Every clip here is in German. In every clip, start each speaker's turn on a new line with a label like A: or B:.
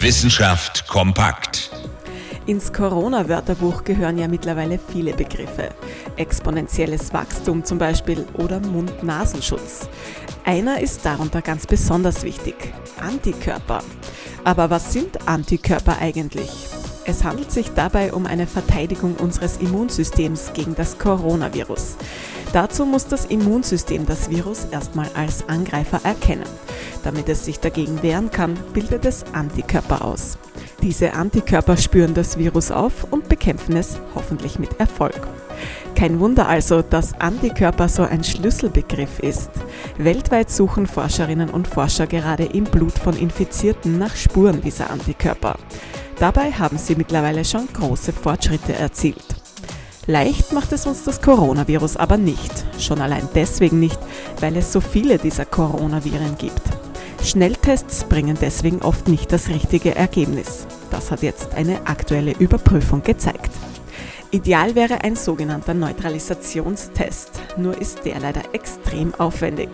A: Wissenschaft kompakt.
B: Ins Corona-Wörterbuch gehören ja mittlerweile viele Begriffe. Exponentielles Wachstum zum Beispiel oder Mund-Nasenschutz. Einer ist darunter ganz besonders wichtig. Antikörper. Aber was sind Antikörper eigentlich? Es handelt sich dabei um eine Verteidigung unseres Immunsystems gegen das Coronavirus. Dazu muss das Immunsystem das Virus erstmal als Angreifer erkennen. Damit es sich dagegen wehren kann, bildet es Antikörper aus. Diese Antikörper spüren das Virus auf und bekämpfen es hoffentlich mit Erfolg. Kein Wunder also, dass Antikörper so ein Schlüsselbegriff ist. Weltweit suchen Forscherinnen und Forscher gerade im Blut von Infizierten nach Spuren dieser Antikörper. Dabei haben sie mittlerweile schon große Fortschritte erzielt. Leicht macht es uns das Coronavirus aber nicht. Schon allein deswegen nicht, weil es so viele dieser Coronaviren gibt. Schnelltests bringen deswegen oft nicht das richtige Ergebnis. Das hat jetzt eine aktuelle Überprüfung gezeigt. Ideal wäre ein sogenannter Neutralisationstest, nur ist der leider extrem aufwendig.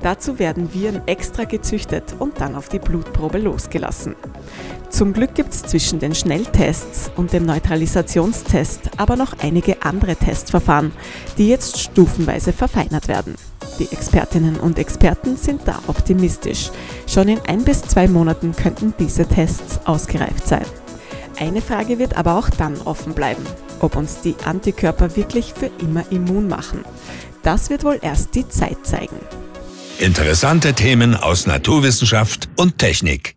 B: Dazu werden Viren extra gezüchtet und dann auf die Blutprobe losgelassen. Zum Glück gibt es zwischen den Schnelltests und dem Neutralisationstest aber noch einige andere Testverfahren, die jetzt stufenweise verfeinert werden. Die Expertinnen und Experten sind da optimistisch. Schon in ein bis zwei Monaten könnten diese Tests ausgereift sein. Eine Frage wird aber auch dann offen bleiben ob uns die Antikörper wirklich für immer immun machen. Das wird wohl erst die Zeit zeigen.
A: Interessante Themen aus Naturwissenschaft und Technik.